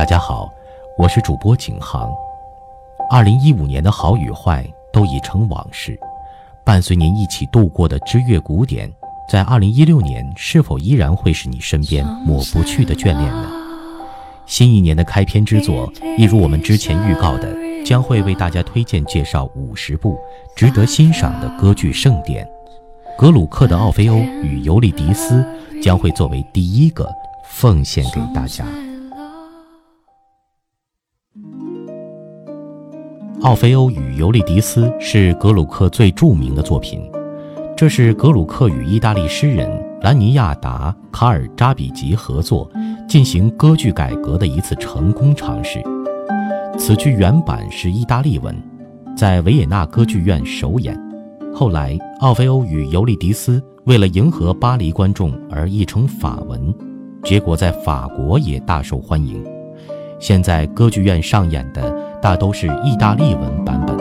大家好，我是主播景航。二零一五年的好与坏都已成往事，伴随您一起度过的知乐古典，在二零一六年是否依然会是你身边抹不去的眷恋呢？新一年的开篇之作，一如我们之前预告的，将会为大家推荐介绍五十部值得欣赏的歌剧盛典。格鲁克的《奥菲欧与尤利迪斯》将会作为第一个奉献给大家。《奥菲欧与尤利迪斯》是格鲁克最著名的作品，这是格鲁克与意大利诗人兰尼亚达·卡尔扎比吉合作进行歌剧改革的一次成功尝试。此剧原版是意大利文，在维也纳歌剧院首演。后来，《奥菲欧与尤利迪斯》为了迎合巴黎观众而译成法文，结果在法国也大受欢迎。现在歌剧院上演的大都是意大利文版本。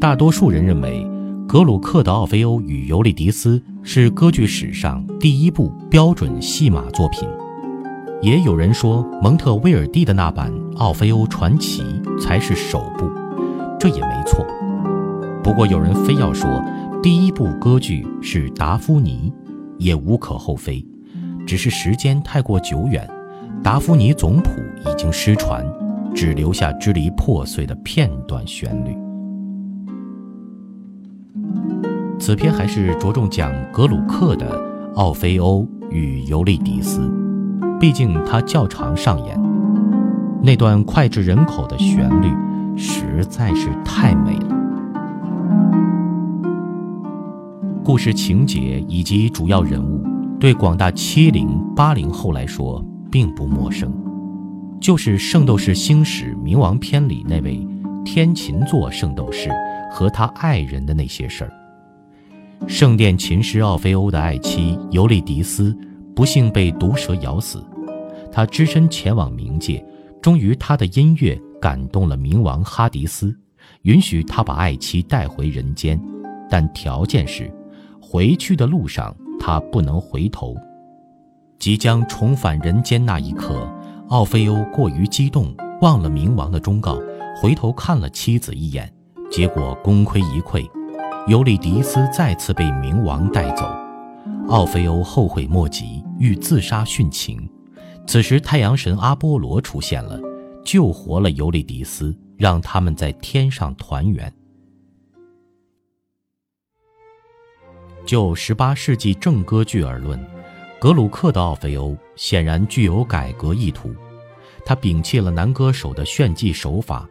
大多数人认为，格鲁克的《奥菲欧与尤利迪斯》是歌剧史上第一部标准戏码作品，也有人说蒙特威尔第的那版《奥菲欧传奇》才是首部，这也没错。不过有人非要说。第一部歌剧是《达芙妮》，也无可厚非，只是时间太过久远，《达芙妮》总谱已经失传，只留下支离破碎的片段旋律。此篇还是着重讲格鲁克的《奥菲欧与尤利迪斯》，毕竟它较长上演，那段脍炙人口的旋律实在是太美故事情节以及主要人物，对广大七零八零后来说并不陌生，就是《圣斗士星矢冥王篇》里那位天琴座圣斗士和他爱人的那些事儿。圣殿琴师奥菲欧的爱妻尤利迪斯不幸被毒蛇咬死，他只身前往冥界，终于他的音乐感动了冥王哈迪斯，允许他把爱妻带回人间，但条件是。回去的路上，他不能回头。即将重返人间那一刻，奥菲欧过于激动，忘了冥王的忠告，回头看了妻子一眼，结果功亏一篑。尤利迪斯再次被冥王带走，奥菲欧后悔莫及，欲自杀殉情。此时，太阳神阿波罗出现了，救活了尤利迪斯，让他们在天上团圆。就十八世纪正歌剧而论，格鲁克的《奥菲欧》显然具有改革意图。他摒弃了男歌手的炫技手法，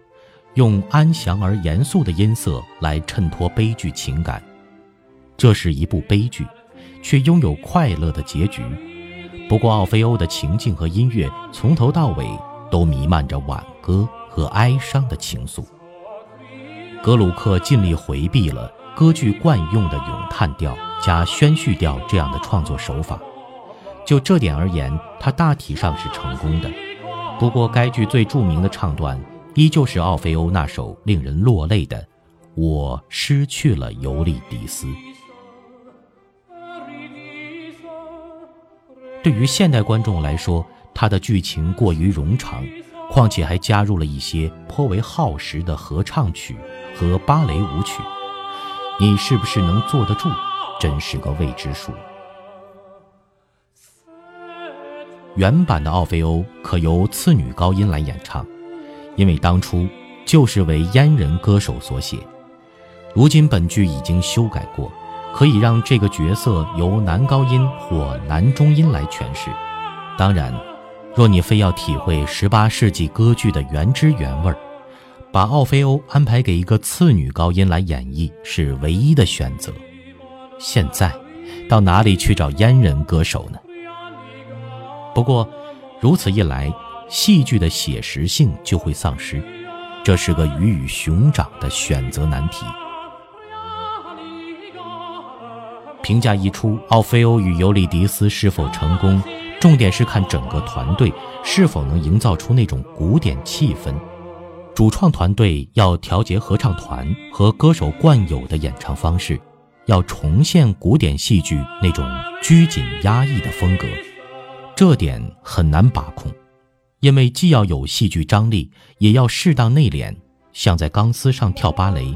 用安详而严肃的音色来衬托悲剧情感。这是一部悲剧，却拥有快乐的结局。不过，奥菲欧的情境和音乐从头到尾都弥漫着挽歌和哀伤的情愫。格鲁克尽力回避了。歌剧惯用的咏叹调加宣叙调这样的创作手法，就这点而言，它大体上是成功的。不过，该剧最著名的唱段依旧是奥菲欧那首令人落泪的《我失去了尤利迪斯》。对于现代观众来说，它的剧情过于冗长，况且还加入了一些颇为耗时的合唱曲和芭蕾舞曲。你是不是能坐得住，真是个未知数。原版的《奥菲欧》可由次女高音来演唱，因为当初就是为阉人歌手所写。如今本剧已经修改过，可以让这个角色由男高音或男中音来诠释。当然，若你非要体会十八世纪歌剧的原汁原味儿。把奥菲欧安排给一个次女高音来演绎是唯一的选择。现在，到哪里去找阉人歌手呢？不过，如此一来，戏剧的写实性就会丧失，这是个鱼与熊掌的选择难题。评价一出，奥菲欧与尤利迪斯是否成功，重点是看整个团队是否能营造出那种古典气氛。主创团队要调节合唱团和歌手惯有的演唱方式，要重现古典戏剧那种拘谨压抑的风格，这点很难把控，因为既要有戏剧张力，也要适当内敛，像在钢丝上跳芭蕾。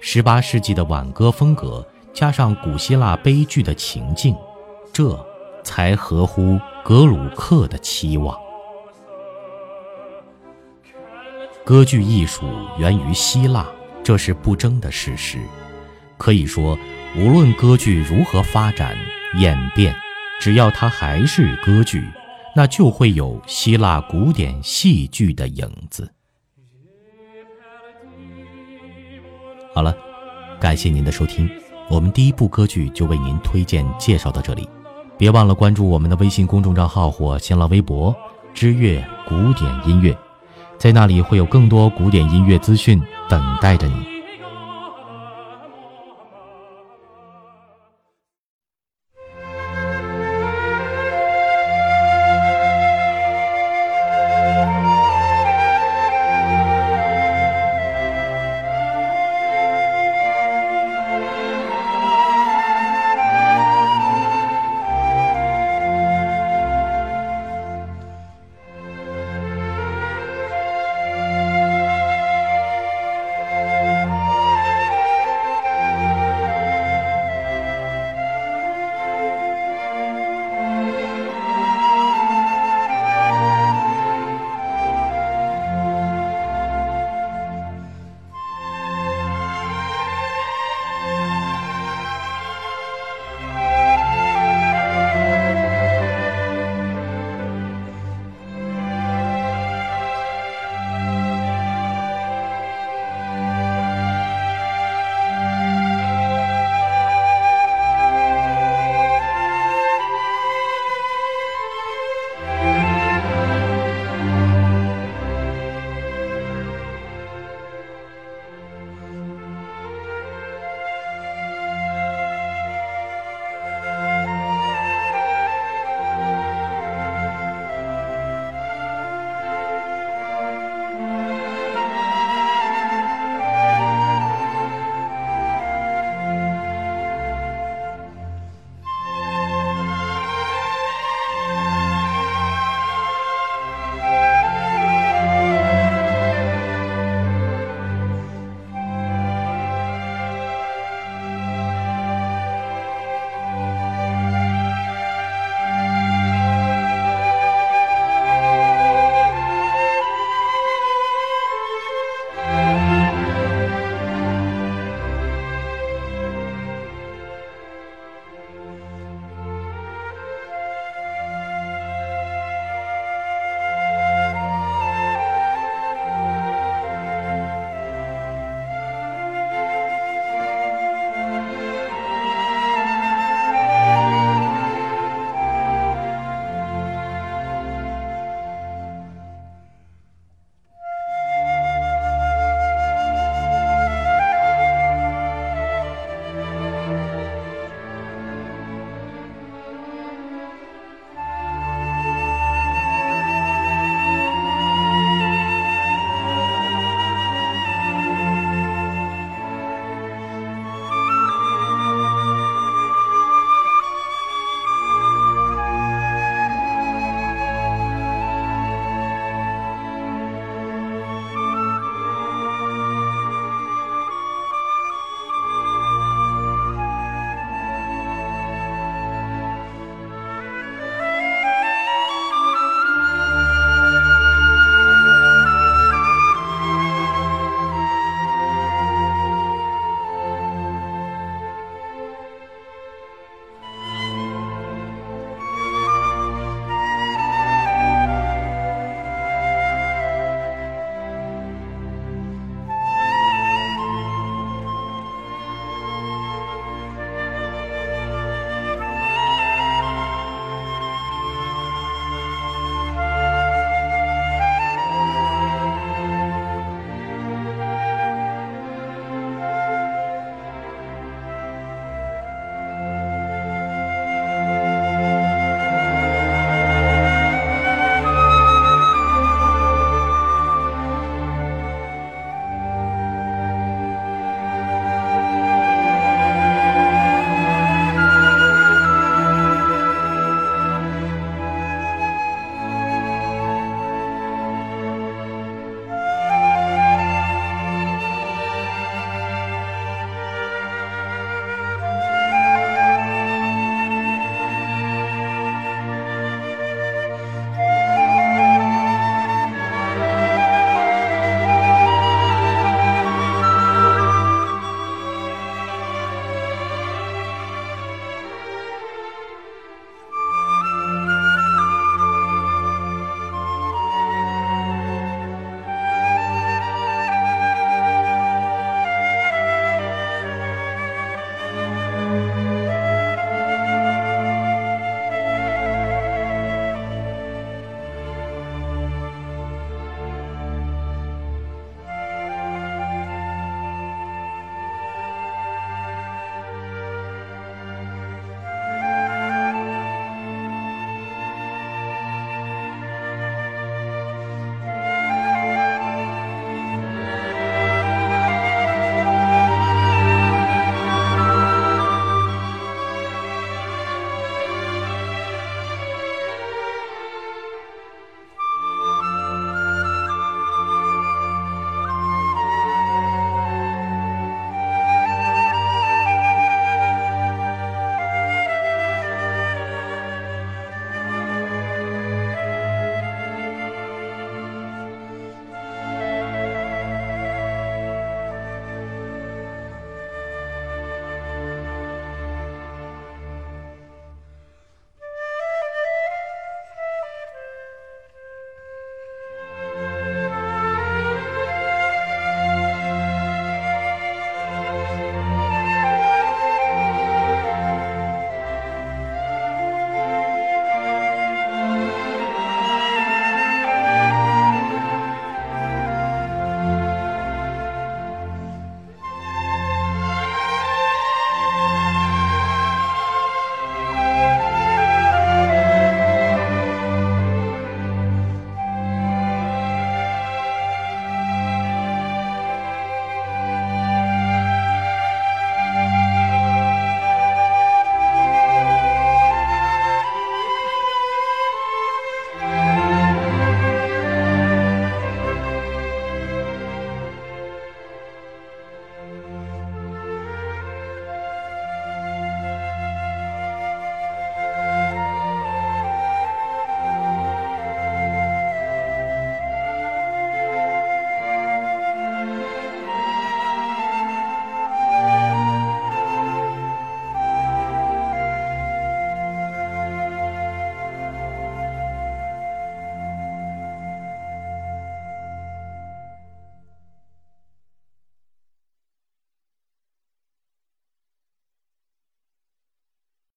十八世纪的挽歌风格加上古希腊悲剧的情境，这才合乎格鲁克的期望。歌剧艺术源于希腊，这是不争的事实。可以说，无论歌剧如何发展演变，只要它还是歌剧，那就会有希腊古典戏剧的影子。好了，感谢您的收听，我们第一部歌剧就为您推荐介绍到这里，别忘了关注我们的微信公众账号或新浪微博“知乐古典音乐”。在那里会有更多古典音乐资讯等待着你。